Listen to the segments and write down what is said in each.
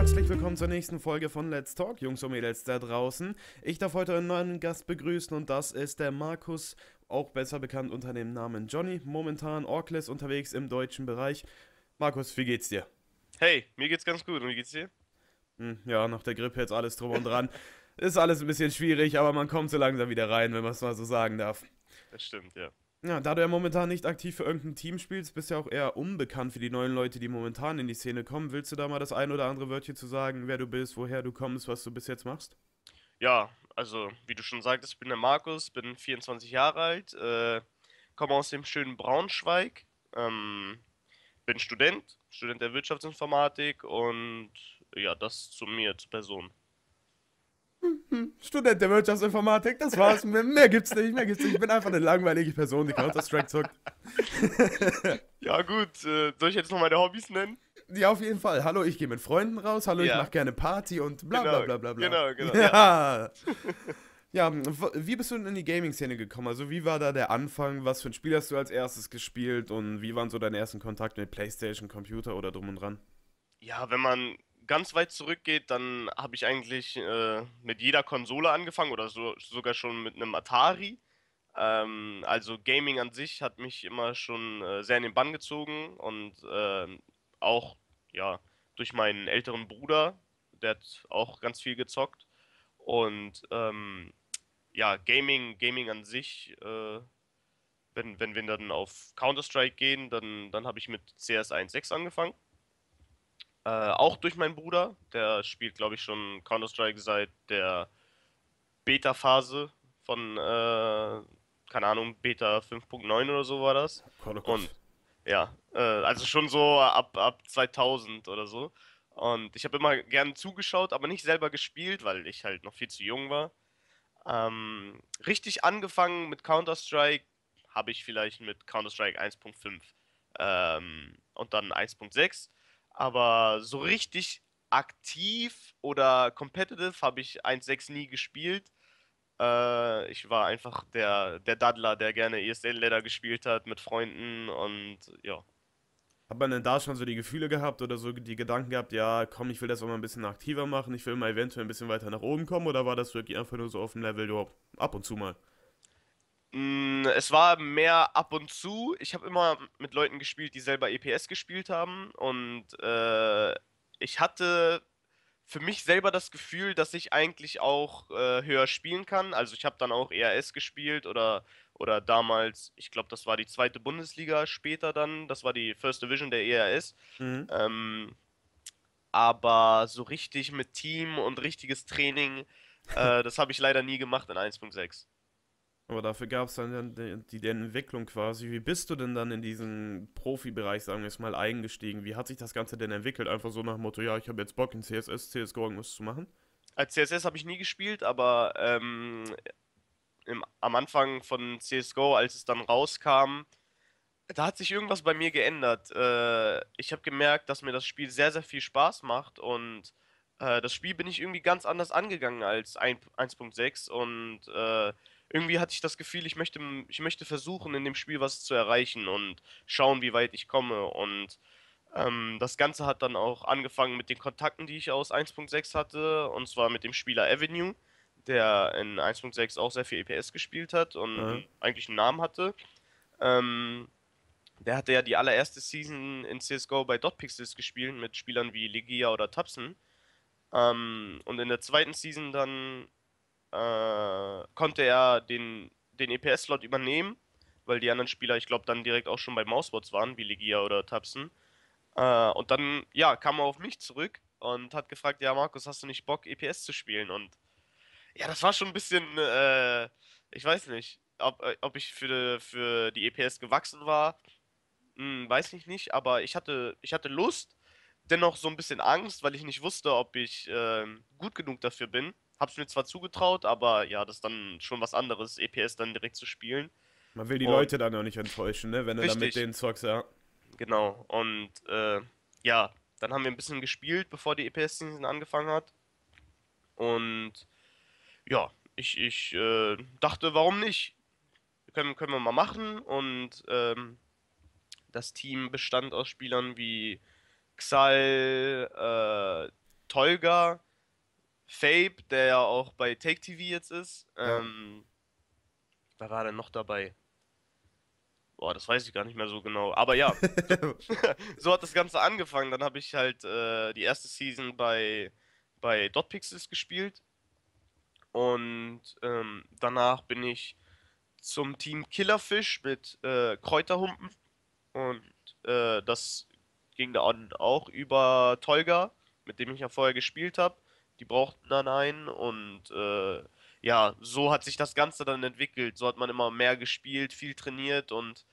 herzlich willkommen zur nächsten Folge von Let's Talk, Jungs und Mädels da draußen. Ich darf heute einen neuen Gast begrüßen und das ist der Markus, auch besser bekannt unter dem Namen Johnny, momentan Orkless unterwegs im deutschen Bereich. Markus, wie geht's dir? Hey, mir geht's ganz gut und wie geht's dir? Hm, ja, nach der Grippe jetzt alles drum und dran. ist alles ein bisschen schwierig, aber man kommt so langsam wieder rein, wenn man es mal so sagen darf. Das stimmt, ja. Ja, da du ja momentan nicht aktiv für irgendein Team spielst, bist du ja auch eher unbekannt für die neuen Leute, die momentan in die Szene kommen. Willst du da mal das ein oder andere Wörtchen zu sagen, wer du bist, woher du kommst, was du bis jetzt machst? Ja, also wie du schon sagtest, ich bin der Markus, bin 24 Jahre alt, äh, komme aus dem schönen Braunschweig, ähm, bin Student, Student der Wirtschaftsinformatik und ja, das zu mir, zur Person. Student der Wirtschaftsinformatik, das war's. Mehr, mehr gibt's nicht, mehr gibt's nicht. Ich bin einfach eine langweilige Person, die Counter-Strike zockt. ja, gut. Äh, soll ich jetzt noch meine Hobbys nennen? Ja, auf jeden Fall. Hallo, ich gehe mit Freunden raus. Hallo, ja. ich mache gerne Party und bla genau, bla bla bla. Genau, genau. Ja. ja, wie bist du denn in die Gaming-Szene gekommen? Also, wie war da der Anfang? Was für ein Spiel hast du als erstes gespielt? Und wie waren so deine ersten Kontakte mit Playstation, Computer oder drum und dran? Ja, wenn man ganz weit zurückgeht, dann habe ich eigentlich äh, mit jeder Konsole angefangen oder so, sogar schon mit einem Atari. Ähm, also Gaming an sich hat mich immer schon äh, sehr in den Bann gezogen und äh, auch ja durch meinen älteren Bruder, der hat auch ganz viel gezockt und ähm, ja Gaming Gaming an sich, äh, wenn, wenn wir dann auf Counter Strike gehen, dann dann habe ich mit CS 1.6 angefangen äh, auch durch meinen Bruder. Der spielt, glaube ich, schon Counter-Strike seit der Beta-Phase von, äh, keine Ahnung, Beta 5.9 oder so war das. Und ja, äh, also schon so ab, ab 2000 oder so. Und ich habe immer gern zugeschaut, aber nicht selber gespielt, weil ich halt noch viel zu jung war. Ähm, richtig angefangen mit Counter-Strike habe ich vielleicht mit Counter-Strike 1.5 ähm, und dann 1.6. Aber so richtig aktiv oder competitive habe ich 1.6 nie gespielt. Äh, ich war einfach der, der Daddler, der gerne ESL-Ladder gespielt hat mit Freunden und ja. Hat man denn da schon so die Gefühle gehabt oder so die Gedanken gehabt, ja, komm, ich will das auch mal ein bisschen aktiver machen, ich will mal eventuell ein bisschen weiter nach oben kommen oder war das wirklich einfach nur so auf dem Level, ab und zu mal? Mm, es war mehr ab und zu. Ich habe immer mit Leuten gespielt, die selber EPS gespielt haben. Und äh, ich hatte für mich selber das Gefühl, dass ich eigentlich auch äh, höher spielen kann. Also ich habe dann auch ERS gespielt oder, oder damals, ich glaube, das war die zweite Bundesliga später dann. Das war die First Division der ERS. Mhm. Ähm, aber so richtig mit Team und richtiges Training, äh, das habe ich leider nie gemacht in 1.6. Aber dafür gab es dann die, die, Entwicklung quasi. Wie bist du denn dann in diesen Profibereich, sagen wir es mal, eingestiegen? Wie hat sich das Ganze denn entwickelt? Einfach so nach dem Motto, ja, ich habe jetzt Bock in CSS, CSGO irgendwas zu machen? Als CSS habe ich nie gespielt, aber ähm, im, am Anfang von CSGO, als es dann rauskam, da hat sich irgendwas bei mir geändert. Äh, ich habe gemerkt, dass mir das Spiel sehr, sehr viel Spaß macht und äh, das Spiel bin ich irgendwie ganz anders angegangen als 1.6 und äh, irgendwie hatte ich das Gefühl, ich möchte, ich möchte versuchen, in dem Spiel was zu erreichen und schauen, wie weit ich komme. Und ähm, das Ganze hat dann auch angefangen mit den Kontakten, die ich aus 1.6 hatte, und zwar mit dem Spieler Avenue, der in 1.6 auch sehr viel EPS gespielt hat und mhm. eigentlich einen Namen hatte. Ähm, der hatte ja die allererste Season in CSGO bei Dotpixels gespielt mit Spielern wie Legia oder Tapsen. Ähm, und in der zweiten Season dann äh, konnte er den, den EPS-Slot übernehmen, weil die anderen Spieler, ich glaube, dann direkt auch schon bei Mousebots waren, wie Legia oder Tapsen. Äh, und dann, ja, kam er auf mich zurück und hat gefragt, ja, Markus, hast du nicht Bock, EPS zu spielen? Und ja, das war schon ein bisschen, äh, ich weiß nicht, ob, äh, ob ich für, für die EPS gewachsen war, hm, weiß ich nicht, aber ich hatte, ich hatte Lust, dennoch so ein bisschen Angst, weil ich nicht wusste, ob ich äh, gut genug dafür bin. Hab's mir zwar zugetraut, aber ja, das ist dann schon was anderes, EPS dann direkt zu spielen. Man will die und, Leute dann auch nicht enttäuschen, ne? Wenn du dann mit denen zockst, ja. Genau, und äh, ja, dann haben wir ein bisschen gespielt, bevor die EPS-Season angefangen hat. Und ja, ich, ich äh, dachte, warum nicht? Können, können wir mal machen. Und ähm, das Team bestand aus Spielern wie Xal, äh, Tolga, Fabe, der ja auch bei Take TV jetzt ist. Ja. Ähm, wer war denn noch dabei? Boah, das weiß ich gar nicht mehr so genau. Aber ja, so hat das Ganze angefangen. Dann habe ich halt äh, die erste Season bei, bei Dot Pixels gespielt. Und ähm, danach bin ich zum Team Killerfish mit äh, Kräuterhumpen. Und äh, das ging dann auch über Tolga, mit dem ich ja vorher gespielt habe. Die brauchten dann einen und äh, ja, so hat sich das Ganze dann entwickelt. So hat man immer mehr gespielt, viel trainiert und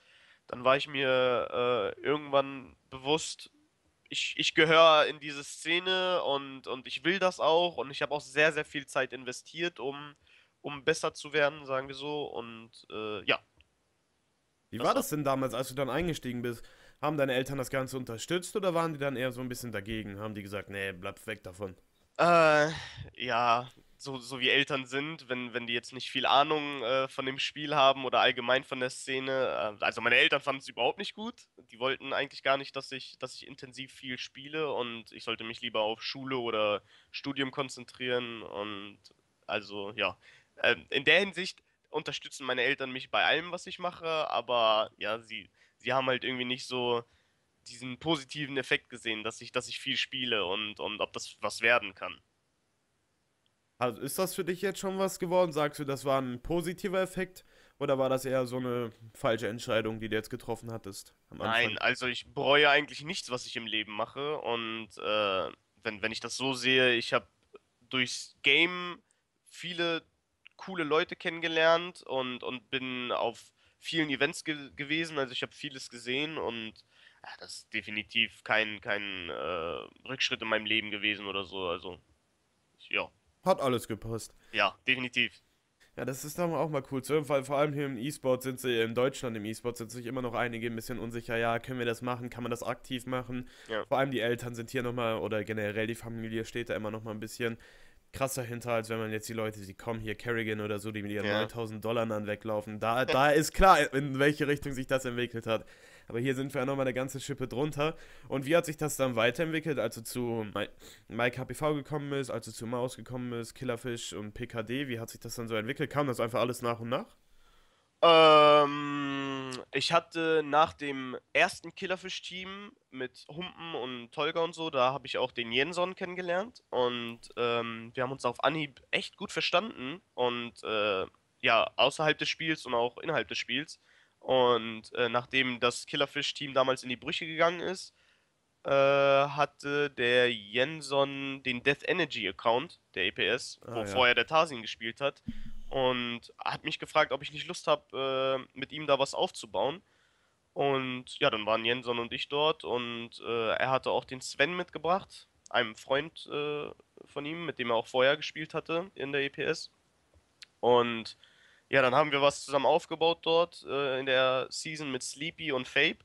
dann war ich mir äh, irgendwann bewusst, ich, ich gehöre in diese Szene und, und ich will das auch und ich habe auch sehr, sehr viel Zeit investiert, um, um besser zu werden, sagen wir so. Und äh, ja, Wie Das war war- das denn damals, als du dann eingestiegen bist? Haben deine Eltern das Ganze unterstützt oder waren die dann eher so ein bisschen dagegen? Haben die gesagt, nee, bleib weg davon? Äh, ja, so, so wie Eltern sind, wenn, wenn die jetzt nicht viel Ahnung äh, von dem Spiel haben oder allgemein von der Szene. Äh, also meine Eltern fanden es überhaupt nicht gut. Die wollten eigentlich gar nicht, dass ich, dass ich intensiv viel spiele und ich sollte mich lieber auf Schule oder Studium konzentrieren. Und also ja, ähm, in der Hinsicht unterstützen meine Eltern mich bei allem, was ich mache, aber ja, sie, sie haben halt irgendwie nicht so diesen positiven Effekt gesehen, dass ich, dass ich viel spiele und, und ob das was werden kann. Also ist das für dich jetzt schon was geworden? Sagst du, das war ein positiver Effekt? Oder war das eher so eine falsche Entscheidung, die du jetzt getroffen hattest? Nein, also ich bereue eigentlich nichts, was ich im Leben mache. Und äh, wenn, wenn ich das so sehe, ich habe durchs Game viele coole Leute kennengelernt und, und bin auf vielen Events ge gewesen. Also ich habe vieles gesehen und ja, das ist definitiv kein, kein äh, Rückschritt in meinem Leben gewesen oder so. Also ja, Hat alles gepasst. ja, definitiv. Ja, das ist dann auch mal cool zu hören, weil vor allem hier im E-Sport sind sie, in Deutschland im E-Sport sind sich immer noch einige ein bisschen unsicher, ja, können wir das machen, kann man das aktiv machen? Ja. Vor allem die Eltern sind hier nochmal, oder generell die Familie steht da immer noch mal ein bisschen krasser hinter, als wenn man jetzt die Leute, die kommen hier, Kerrigan oder so, die mit ihren Ja. 9000 Dollar dann weglaufen, da, da ist klar, in welche Richtung sich das entwickelt hat. Aber hier sind wir ja nochmal eine ganze Schippe drunter. Und wie hat sich das dann weiterentwickelt, als du zu Mi- Mike HPV gekommen bist, als du zu Maus gekommen bist, Killerfish und PKD? Wie hat sich das dann so entwickelt? Kam das einfach alles nach und nach? Ähm, ich hatte nach dem ersten Killerfish-Team mit Humpen und Tolga und so, da habe ich auch den Jenson kennengelernt und ähm, wir haben uns auf Anhieb echt gut verstanden und äh, ja, außerhalb des Spiels und auch innerhalb des Spiels. Und äh, nachdem das Killerfish-Team damals in die Brüche gegangen ist, äh, hatte der Jenson den Death Energy Account, der EPS, wo Ah, ja. vorher der Tarsin gespielt hat und hat mich gefragt, ob ich nicht Lust habe, äh, mit ihm da was aufzubauen. Und ja, dann waren Jenson und ich dort und äh, er hatte auch den Sven mitgebracht, einem Freund äh, von ihm, mit dem er auch vorher gespielt hatte in der EPS. Und ja, dann haben wir was zusammen aufgebaut dort äh, in der Season mit Sleepy und Fabe.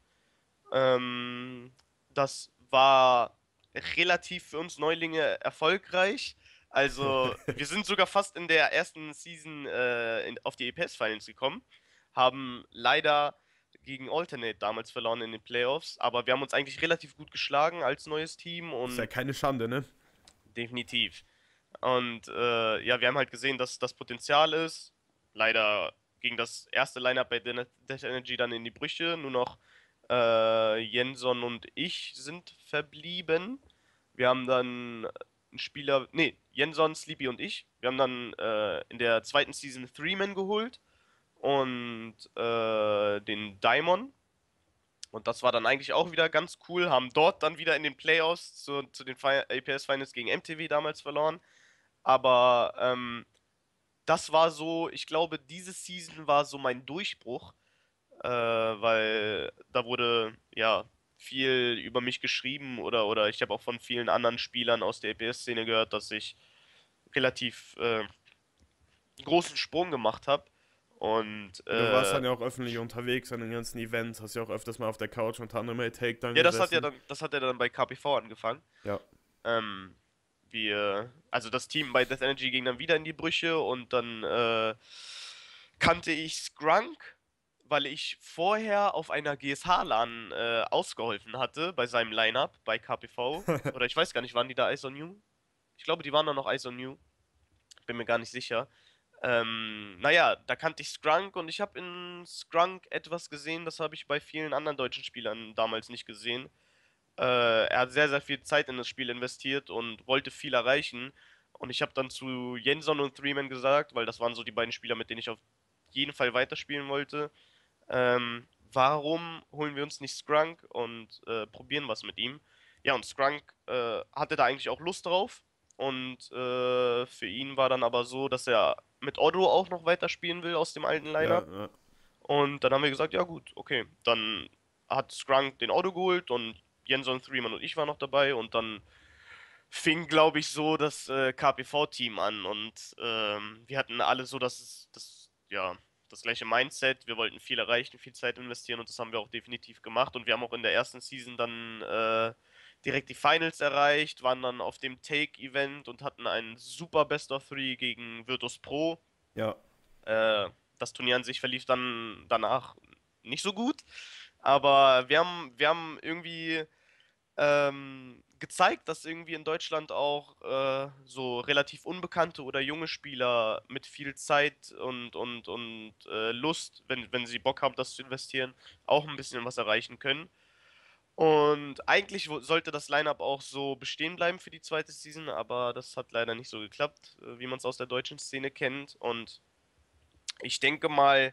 Ähm, das war relativ für uns Neulinge erfolgreich. Also, wir sind sogar fast in der ersten Season äh, in, auf die EPS Finals gekommen. Haben leider gegen Alternate damals verloren in den Playoffs, aber wir haben uns eigentlich relativ gut geschlagen als neues Team und Ist ja keine Schande, ne? definitiv. Und äh, ja, wir haben halt gesehen, dass das Potenzial ist. Leider ging das erste Lineup bei Death Energy dann in die Brüche. Nur noch äh, Jenson und ich sind verblieben. Wir haben dann einen Spieler, nee, Jenson, Sleepy und ich. Wir haben dann äh, in der zweiten Season Three-Man geholt und äh, den Daimon. Und das war dann eigentlich auch wieder ganz cool. Haben dort dann wieder in den Playoffs zu, zu den APS Finals gegen MTV damals verloren. Aber ähm, das war so, ich glaube, diese Season war so mein Durchbruch, äh, weil da wurde ja viel über mich geschrieben oder, oder ich habe auch von vielen anderen Spielern aus der EPS-Szene gehört, dass ich relativ äh, großen Sprung gemacht habe. Und Du warst äh, dann ja auch öffentlich unterwegs an den ganzen Events, hast ja auch öfters mal auf der Couch unter anderem bei Takedown Ja, das hat ja gesessen. dann, das hat ja dann bei KPV angefangen. Ja. Ähm, wir, also das Team bei Death Energy ging dann wieder in die Brüche und dann äh, kannte ich Skrunk, weil ich vorher auf einer GSH-LAN äh, ausgeholfen hatte bei seinem Lineup bei KPV. Oder ich weiß gar nicht, waren die da Ice on You? Ich glaube, die waren dann noch ISO New. Bin mir gar nicht sicher. Ähm, naja, da kannte ich Skrunk und ich habe in Skrunk etwas gesehen, das habe ich bei vielen anderen deutschen Spielern damals nicht gesehen. Äh, er hat sehr, sehr viel Zeit in das Spiel investiert und wollte viel erreichen. Und ich habe dann zu Jenson und Threeman gesagt, weil das waren so die beiden Spieler, mit denen ich auf jeden Fall weiterspielen wollte. Ähm, warum holen wir uns nicht Skrunk und äh, probieren was mit ihm? Ja, und Skrunk äh, hatte da eigentlich auch Lust drauf. Und äh, für ihn war dann aber so, dass er mit Otto auch noch weiterspielen will aus dem alten Lineup. Ja, ja. Und dann haben wir gesagt, ja gut, okay. Dann hat Skrunk den Otto geholt und Jenson Threeman und ich waren noch dabei und dann fing, glaube ich, so das äh, KPV-Team an und ähm, wir hatten alle so das, das, ja, das gleiche Mindset. Wir wollten viel erreichen, viel Zeit investieren und das haben wir auch definitiv gemacht und wir haben auch in der ersten Season dann äh, direkt die Finals erreicht, waren dann auf dem Take-Event und hatten ein super Best of Three gegen Virtus Pro. Ja. Äh, das Turnier an sich verlief dann danach nicht so gut. Aber wir haben, wir haben irgendwie ähm, gezeigt, dass irgendwie in Deutschland auch äh, so relativ unbekannte oder junge Spieler mit viel Zeit und, und, und äh, Lust, wenn, wenn sie Bock haben, das zu investieren, auch ein bisschen was erreichen können. Und eigentlich sollte das Lineup auch so bestehen bleiben für die zweite Season, aber das hat leider nicht so geklappt, äh, wie man es aus der deutschen Szene kennt. Und ich denke mal,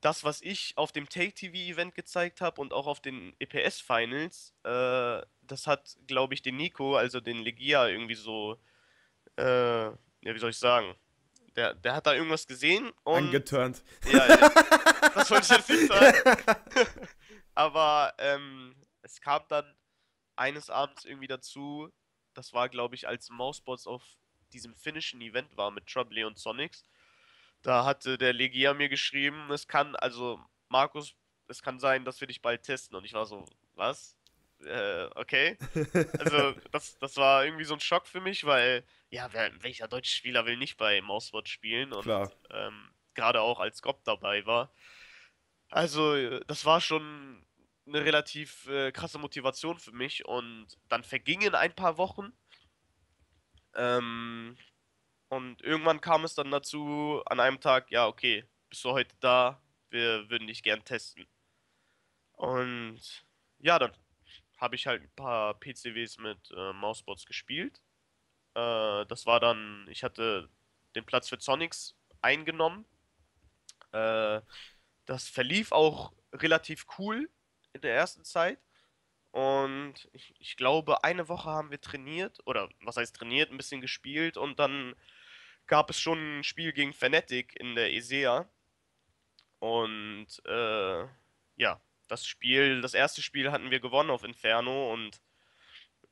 das, was ich auf dem Take-TV-Event gezeigt habe und auch auf den EPS-Finals, äh, das hat, glaube ich, den Nico, also den Legia, irgendwie so, äh, ja, wie soll ich sagen, der, der hat da irgendwas gesehen und. Angeturnt. Ja, das wollte ich jetzt nicht sagen. Aber ähm, es kam dann eines Abends irgendwie dazu, das war, glaube ich, als Mousebots auf diesem finnischen Event war mit Trouble und Sonics da hatte der Legia mir geschrieben, es kann, also Markus, es kann sein, dass wir dich bald testen. Und ich war so, was? Äh, okay. Also, das, das war irgendwie so ein Schock für mich, weil, ja, wer, welcher deutsche Spieler will nicht bei Mousewatch spielen? Und ähm, gerade auch als Gob dabei war. Also, das war schon eine relativ äh, krasse Motivation für mich. Und dann vergingen ein paar Wochen. Ähm, und irgendwann kam es dann dazu, an einem Tag, ja, okay, bist du heute da? Wir würden dich gern testen. Und ja, dann habe ich halt ein paar PCWs mit äh, Mousebots gespielt. Äh, das war dann, ich hatte den Platz für Sonics eingenommen. Äh, das verlief auch relativ cool in der ersten Zeit. Und ich, ich, glaube, eine Woche haben wir trainiert, oder was heißt trainiert, ein bisschen gespielt und dann gab es schon ein Spiel gegen Fnatic in der ESEA. Und äh, ja, das Spiel, das erste Spiel hatten wir gewonnen auf Inferno und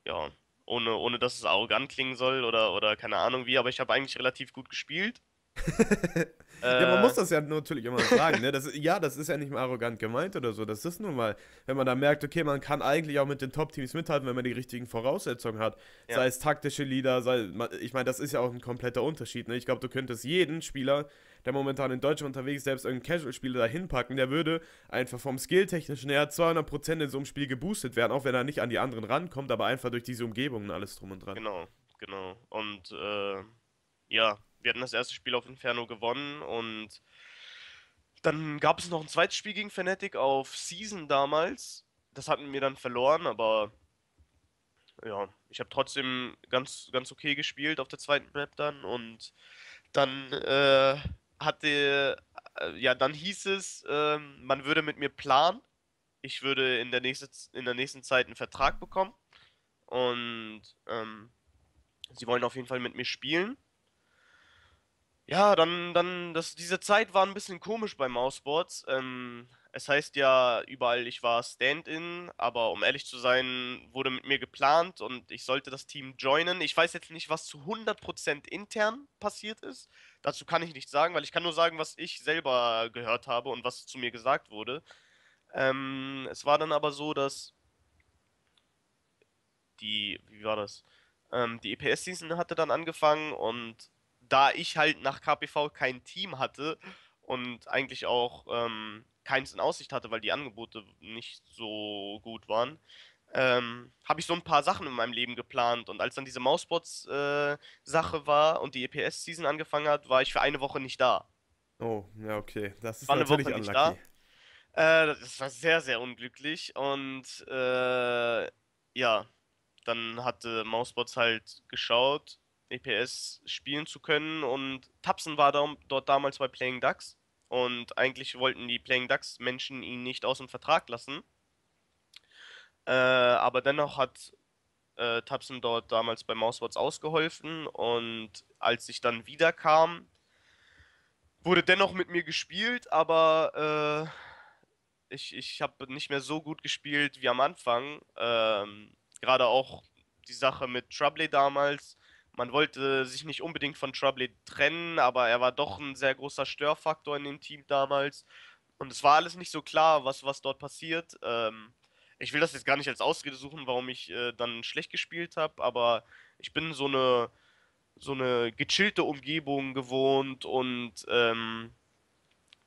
ja, ohne, ohne dass es arrogant klingen soll oder, oder keine Ahnung wie, aber ich habe eigentlich relativ gut gespielt. ja, man muss das ja natürlich immer sagen, ne? Das, ja, das ist ja nicht mal arrogant gemeint oder so. Das ist nun mal, wenn man da merkt, okay, man kann eigentlich auch mit den Top-Teams mithalten, wenn man die richtigen Voraussetzungen hat. Ja. Sei es taktische Leader, sei, ich meine, das ist ja auch ein kompletter Unterschied. Ne? Ich glaube, du könntest jeden Spieler, der momentan in Deutschland unterwegs ist, selbst irgendeinen Casual-Spieler da hinpacken, der würde einfach vom Skill-technischen her 200% in so einem Spiel geboostet werden, auch wenn er nicht an die anderen rankommt, aber einfach durch diese Umgebung und alles drum und dran. Genau, genau. Und äh, ja, wir hatten das erste Spiel auf Inferno gewonnen und dann gab es noch ein zweites Spiel gegen Fnatic auf Season damals. Das hatten wir dann verloren, aber ja, ich habe trotzdem ganz, ganz okay gespielt auf der zweiten Map dann und dann äh, hatte, äh, ja, dann hieß es, äh, man würde mit mir planen. Ich würde in der, nächste, in der nächsten Zeit einen Vertrag bekommen und ähm, sie wollen auf jeden Fall mit mir spielen. Ja, dann, dann, das, diese Zeit war ein bisschen komisch bei Mouseboards. Ähm, es heißt ja überall, ich war Stand-in, aber um ehrlich zu sein, wurde mit mir geplant und ich sollte das Team joinen. Ich weiß jetzt nicht, was zu 100% intern passiert ist. Dazu kann ich nichts sagen, weil ich kann nur sagen, was ich selber gehört habe und was zu mir gesagt wurde. Ähm, es war dann aber so, dass die, wie war das? Ähm, die EPS-Season hatte dann angefangen und da ich halt nach KPV kein Team hatte und eigentlich auch ähm, keins in Aussicht hatte, weil die Angebote nicht so gut waren, ähm, habe ich so ein paar Sachen in meinem Leben geplant. Und als dann diese Mousebots-Sache äh, war und die EPS-Season angefangen hat, war ich für eine Woche nicht da. Oh, ja, okay. Das ist war natürlich eine Woche unlucky. nicht da. Äh, das war sehr, sehr unglücklich. Und äh, ja, dann hatte Mousebots halt geschaut, EPS spielen zu können. Und Tapsen war da, dort damals bei Playing Ducks. Und eigentlich wollten die Playing Ducks Menschen ihn nicht aus dem Vertrag lassen. Äh, aber dennoch hat äh, Tapsen dort damals bei Mousebots ausgeholfen und als ich dann wieder kam, wurde dennoch mit mir gespielt, aber äh, ich, ich habe nicht mehr so gut gespielt wie am Anfang. Ähm, Gerade auch die Sache mit Trouble damals. Man wollte sich nicht unbedingt von Trouble trennen, aber er war doch ein sehr großer Störfaktor in dem Team damals. Und es war alles nicht so klar, was, was dort passiert. Ähm, ich will das jetzt gar nicht als Ausrede suchen, warum ich äh, dann schlecht gespielt habe, aber ich bin so eine so eine gechillte Umgebung gewohnt und ähm,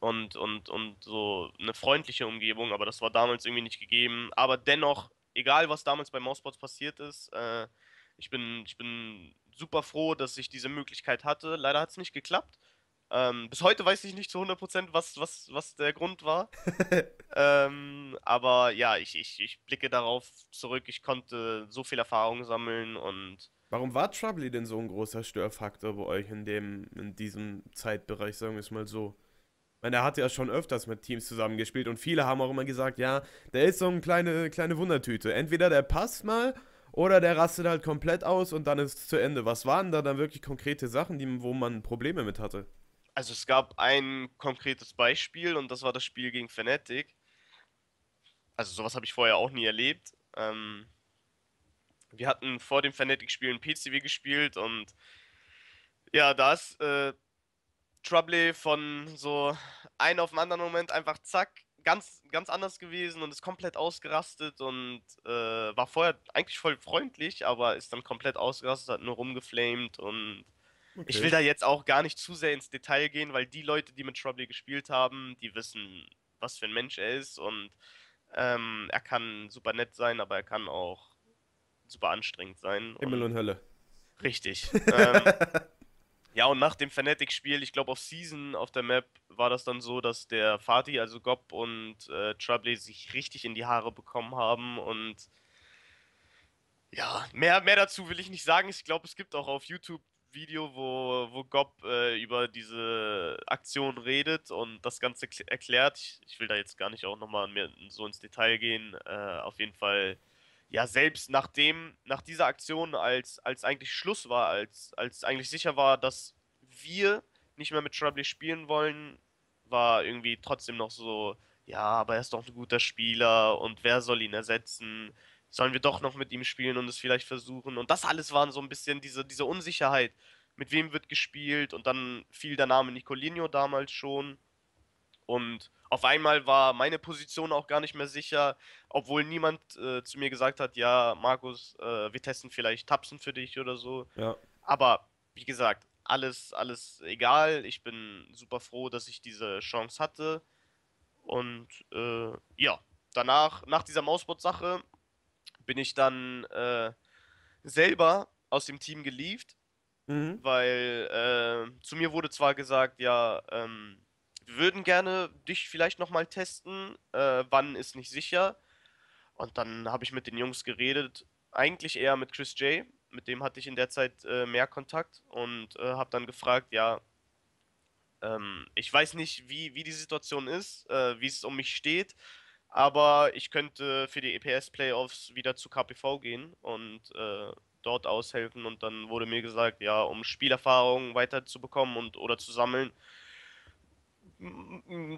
und und und so eine freundliche Umgebung, aber das war damals irgendwie nicht gegeben. Aber dennoch, egal was damals bei Mousebots passiert ist, äh, ich bin ich bin super froh, dass ich diese Möglichkeit hatte. Leider hat es nicht geklappt. Ähm, bis heute weiß ich nicht zu 100%, was, was, was der Grund war. ähm, aber ja, ich, ich, ich blicke darauf zurück. Ich konnte so viel Erfahrung sammeln und. Warum war Trouble denn so ein großer Störfaktor bei euch in, dem, in diesem Zeitbereich, sagen wir es mal so? Ich meine, er hat ja schon öfters mit Teams zusammengespielt und viele haben auch immer gesagt, ja, der ist so eine kleine, kleine Wundertüte. Entweder der passt mal oder der rastet halt komplett aus und dann ist es zu Ende. Was waren da dann wirklich konkrete Sachen, die, wo man Probleme mit hatte? Also es gab ein konkretes Beispiel und das war das Spiel gegen Fnatic. Also sowas habe ich vorher auch nie erlebt. Ähm, wir hatten vor dem Fnatic-Spiel ein PCW gespielt und ja, da ist äh, Trouble von so einem auf den anderen Moment einfach zack, ganz, ganz anders gewesen und ist komplett ausgerastet und äh, war vorher eigentlich voll freundlich, aber ist dann komplett ausgerastet, hat nur rumgeflamed und Okay. Ich will da jetzt auch gar nicht zu sehr ins Detail gehen, weil die Leute, die mit Trouble gespielt haben, die wissen, was für ein Mensch er ist und ähm, er kann super nett sein, aber er kann auch super anstrengend sein. Himmel und, und Hölle. Richtig. ähm, ja, und nach dem Fnatic-Spiel, ich glaube auf Season auf der Map, war das dann so, dass der Fatih, also Gob und äh, Trouble sich richtig in die Haare bekommen haben und ja, mehr, mehr dazu will ich nicht sagen. Ich glaube, es gibt auch auf YouTube Video, wo, wo Gob äh, über diese Aktion redet und das Ganze erklärt. Ich, ich, will da jetzt gar nicht auch nochmal so ins Detail gehen. Äh, auf jeden Fall, ja, selbst nachdem, nach dieser Aktion, als, als eigentlich Schluss war, als, als eigentlich sicher war, dass wir nicht mehr mit Trouble spielen wollen, war irgendwie trotzdem noch so, ja, aber er ist doch ein guter Spieler und wer soll ihn ersetzen? sollen wir doch noch mit ihm spielen und es vielleicht versuchen. Und das alles waren so ein bisschen diese, diese Unsicherheit. Mit wem wird gespielt? Und dann fiel der Name Nicolino damals schon. Und auf einmal war meine Position auch gar nicht mehr sicher, obwohl niemand äh, zu mir gesagt hat, ja, Markus, äh, wir testen vielleicht Tapsen für dich oder so. Ja. Aber wie gesagt, alles, alles egal. Ich bin super froh, dass ich diese Chance hatte. Und äh, ja, danach, nach dieser Mausbot-Sache, bin ich dann äh, selber aus dem Team gelieft, mhm. weil äh, zu mir wurde zwar gesagt, ja, ähm, würden gerne dich vielleicht nochmal testen, äh, wann ist nicht sicher. Und dann habe ich mit den Jungs geredet, eigentlich eher mit Chris J., mit dem hatte ich in der Zeit äh, mehr Kontakt und äh, habe dann gefragt, ja, ähm, ich weiß nicht, wie, wie die Situation ist, äh, wie es um mich steht, aber ich könnte für die EPS-Playoffs wieder zu KPV gehen und äh, dort aushelfen. Und dann wurde mir gesagt, ja, um Spielerfahrung weiterzubekommen und oder zu sammeln,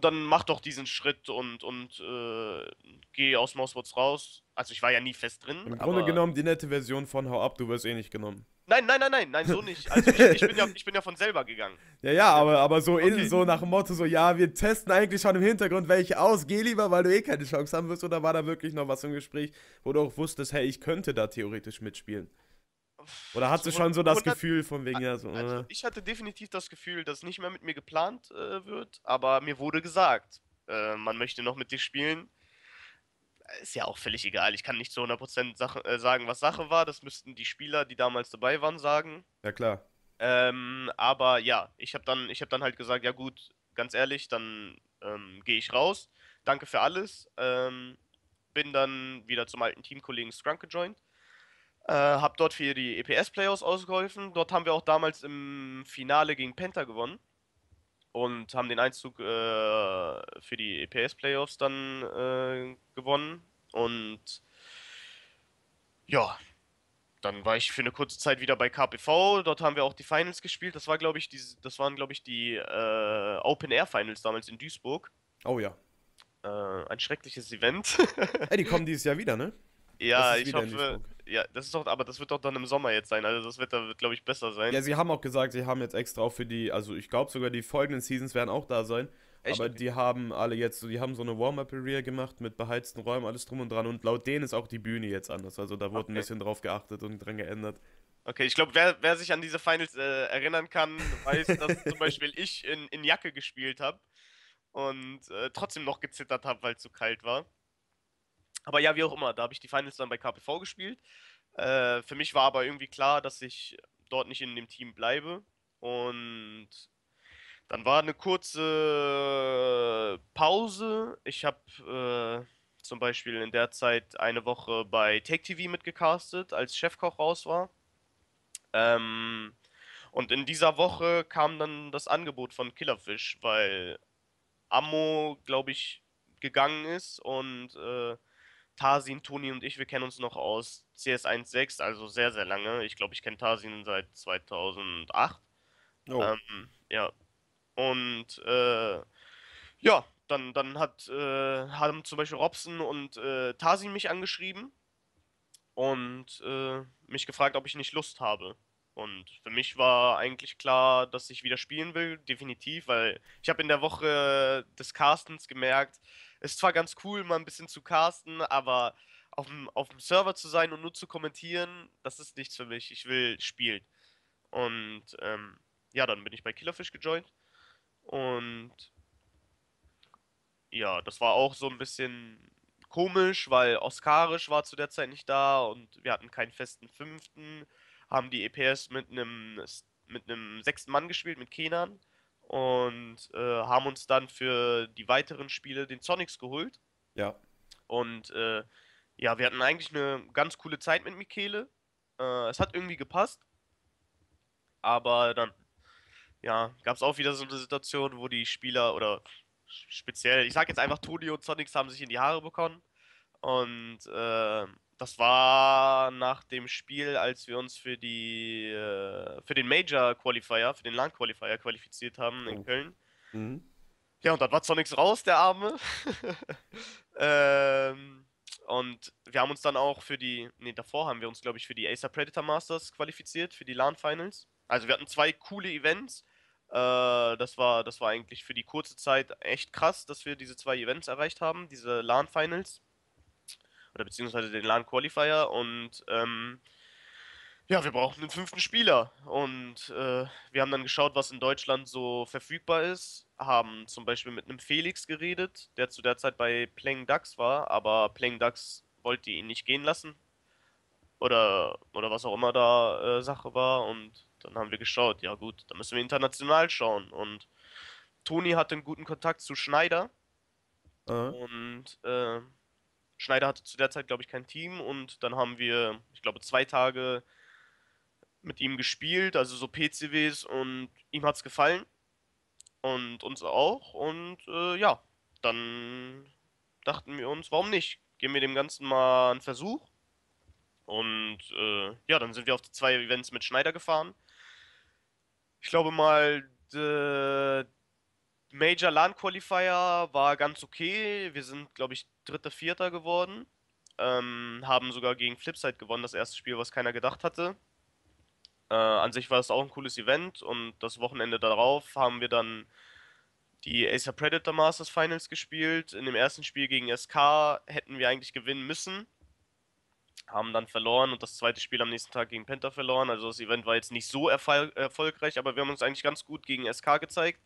dann mach doch diesen Schritt und, und äh, geh aus Mousebots raus. Also ich war ja nie fest drin. Im Grunde genommen die nette Version von Hau ab, du wirst eh nicht genommen. Nein, nein, nein, nein, nein, so nicht. Also ich, ich, bin, ja, ich bin ja von selber gegangen. Ja, ja, aber, aber so, okay. in, so nach dem Motto, so, ja, wir testen eigentlich schon im Hintergrund welche aus, geh lieber, weil du eh keine Chance haben wirst, oder war da wirklich noch was im Gespräch, wo du auch wusstest, hey, ich könnte da theoretisch mitspielen? Oder hast du schon so das Gefühl von wegen, ja, so, also äh? ich hatte definitiv das Gefühl, dass nicht mehr mit mir geplant äh, wird, aber mir wurde gesagt, äh, man möchte noch mit dir spielen. ist ja auch völlig egal. Ich kann nicht zu 100% Sache, äh, sagen, was Sache war. Das müssten die Spieler, die damals dabei waren, sagen. Ja, klar. Ähm, aber ja, ich habe dann, hab dann halt gesagt, ja gut, ganz ehrlich, dann ähm, gehe ich raus. Danke für alles. Ähm, bin dann wieder zum alten Teamkollegen Scrunk gejoint. Äh, hab dort für die EPS-Playoffs ausgeholfen. Dort haben wir auch damals im Finale gegen Penta gewonnen. Und haben den Einzug äh, für die EPS-Playoffs dann äh, gewonnen. Und ja, dann war ich für eine kurze Zeit wieder bei KPV. Dort haben wir auch die Finals gespielt. Das war, glaube ich, die, das waren, glaube ich, die äh, Open Air Finals damals in Duisburg. Oh ja. Äh, ein schreckliches Event. Ey, die kommen dieses Jahr wieder, ne? Ja, ich hoffe. Ja, das ist doch, aber das wird doch dann im Sommer jetzt sein. Also das Wetter wird, glaube ich, besser sein. Ja, sie haben auch gesagt, sie haben jetzt extra auch für die, also ich glaube sogar die folgenden Seasons werden auch da sein. Echt? Aber die haben alle jetzt, die haben so eine Warm-Up-Area gemacht mit beheizten Räumen, alles drum und dran. Und laut denen ist auch die Bühne jetzt anders. Also da wurde okay. ein bisschen drauf geachtet und dran geändert. Okay, ich glaube, wer, wer, sich an diese Finals äh, erinnern kann, weiß, dass zum Beispiel ich in, in Jacke gespielt habe und äh, trotzdem noch gezittert habe, weil es zu kalt war. Aber ja, wie auch immer, da habe ich die Finals dann bei KPV gespielt. Äh, für mich war aber irgendwie klar, dass ich dort nicht in dem Team bleibe. Und dann war eine kurze Pause. Ich habe äh, zum Beispiel in der Zeit eine Woche bei Take TV mitgecastet, als Chefkoch raus war. Ähm, und in dieser Woche kam dann das Angebot von Killerfish, weil Ammo, glaube ich, gegangen ist und äh, Tarsin, Toni und ich, wir kennen uns noch aus CS 1.6, also sehr, sehr lange. Ich glaube, ich kenne Tarsin seit 2008. Oh. Ähm, ja. Und äh, ja, dann, dann hat, äh, haben zum Beispiel Robson und äh, Tarsin mich angeschrieben und äh, mich gefragt, ob ich nicht Lust habe. Und für mich war eigentlich klar, dass ich wieder spielen will, definitiv, weil ich habe in der Woche des Castens gemerkt, es ist zwar ganz cool, mal ein bisschen zu casten, aber auf dem, Server zu sein und nur zu kommentieren, das ist nichts für mich. Ich will spielen. Und ähm, ja, dann bin ich bei Killerfish gejoint. Und ja, das war auch so ein bisschen komisch, weil Oscarisch war zu der Zeit nicht da und wir hatten keinen festen Fünften haben die EPS mit einem mit einem sechsten Mann gespielt, mit Kenan. Und äh, haben uns dann für die weiteren Spiele den Sonics geholt. Ja. Und äh, ja, wir hatten eigentlich eine ganz coole Zeit mit Michele. Äh, es hat irgendwie gepasst. Aber dann, ja, gab es auch wieder so eine Situation, wo die Spieler oder speziell, ich sag jetzt einfach, Toni und Sonics haben sich in die Haare bekommen. Und äh, das war nach dem Spiel, als wir uns für die äh, für den Major Qualifier, für den Land Qualifier qualifiziert haben in oh. Köln. Mhm. Ja, und dann war zwar nichts raus, der Arme. ähm, und wir haben uns dann auch für die, nee, davor haben wir uns, glaube ich, für die Acer Predator Masters qualifiziert, für die LAN Finals. Also wir hatten zwei coole Events. Äh, das, war, das war eigentlich für die kurze Zeit echt krass, dass wir diese zwei Events erreicht haben, diese LAN Finals oder beziehungsweise den LAN Qualifier und ähm, ja, wir brauchen einen fünften Spieler. Und äh, wir haben dann geschaut, was in Deutschland so verfügbar ist. Haben zum Beispiel mit einem Felix geredet, der zu der Zeit bei Playing Ducks war, aber Playing Ducks wollte ihn nicht gehen lassen. Oder, oder was auch immer da äh, Sache war. Und dann haben wir geschaut, ja gut, dann müssen wir international schauen. Und Toni hatte einen guten Kontakt zu Schneider. Uh Und äh, Schneider hatte zu der Zeit, glaube ich, kein Team und dann haben wir, ich glaube, zwei Tage mit ihm gespielt, also so PCWs und ihm hat es gefallen und uns auch und äh, ja, dann dachten wir uns, warum nicht? Geben wir dem Ganzen mal einen Versuch und äh, ja, dann sind wir auf die zwei Events mit Schneider gefahren. Ich glaube mal, Major LAN Qualifier war ganz okay. Wir sind, glaube ich, dritter, vierter geworden. Ähm, haben sogar gegen Flipside gewonnen, das erste Spiel, was keiner gedacht hatte. Äh, an sich war es auch ein cooles Event und das Wochenende darauf haben wir dann die Acer Predator Masters Finals gespielt. In dem ersten Spiel gegen SK hätten wir eigentlich gewinnen müssen. Haben dann verloren und das zweite Spiel am nächsten Tag gegen Penta verloren. Also das Event war jetzt nicht so erfol erfolgreich, aber wir haben uns eigentlich ganz gut gegen SK gezeigt.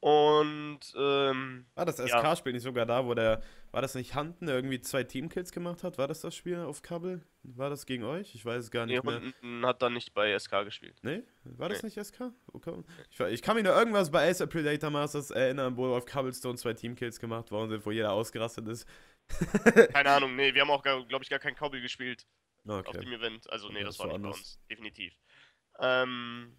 Und ähm, War das ja, SK-Spiel nicht sogar da, wo der, war das nicht Hanten, der irgendwie zwei Teamkills gemacht hat? War das das Spiel auf Kabel? War das gegen euch? Ich weiß es gar nee, nicht mehr. Hunden hat dann nicht bei SK gespielt. Nee? War das Nee. nicht SK? Okay. Ich, ich kann mich nur irgendwas bei Acer Predator Masters erinnern, wo auf Cobblestone zwei Teamkills gemacht worden sind, wo jeder ausgerastet ist. Keine Ahnung, nee, wir haben auch, glaube ich, gar kein Cowboy gespielt auf Okay. dem Event. Also, nee, das das war nicht bei uns, definitiv. Ähm,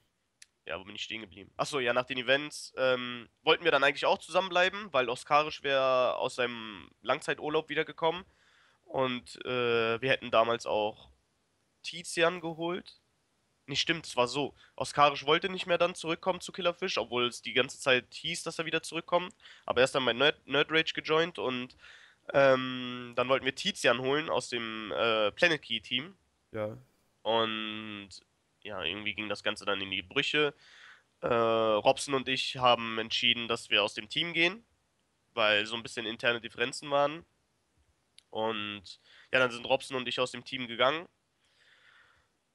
ja, wo bin ich stehen geblieben? Achso, ja, nach den Events ähm, wollten wir dann eigentlich auch zusammenbleiben, weil Oskarisch wäre aus seinem Langzeiturlaub wiedergekommen. Und äh, wir hätten damals auch Tizian geholt. Nicht stimmt, es war so. Oskarisch wollte nicht mehr dann zurückkommen zu Killerfish, obwohl es die ganze Zeit hieß, dass er wieder zurückkommt. Aber er ist dann bei Nerd, Nerd Rage gejoint und ähm, dann wollten wir Tizian holen aus dem äh, Planet Key Team. Ja. Und ja, irgendwie ging das Ganze dann in die Brüche. Äh, Robson und ich haben entschieden, dass wir aus dem Team gehen, weil so ein bisschen interne Differenzen waren. Und ja, dann sind Robson und ich aus dem Team gegangen.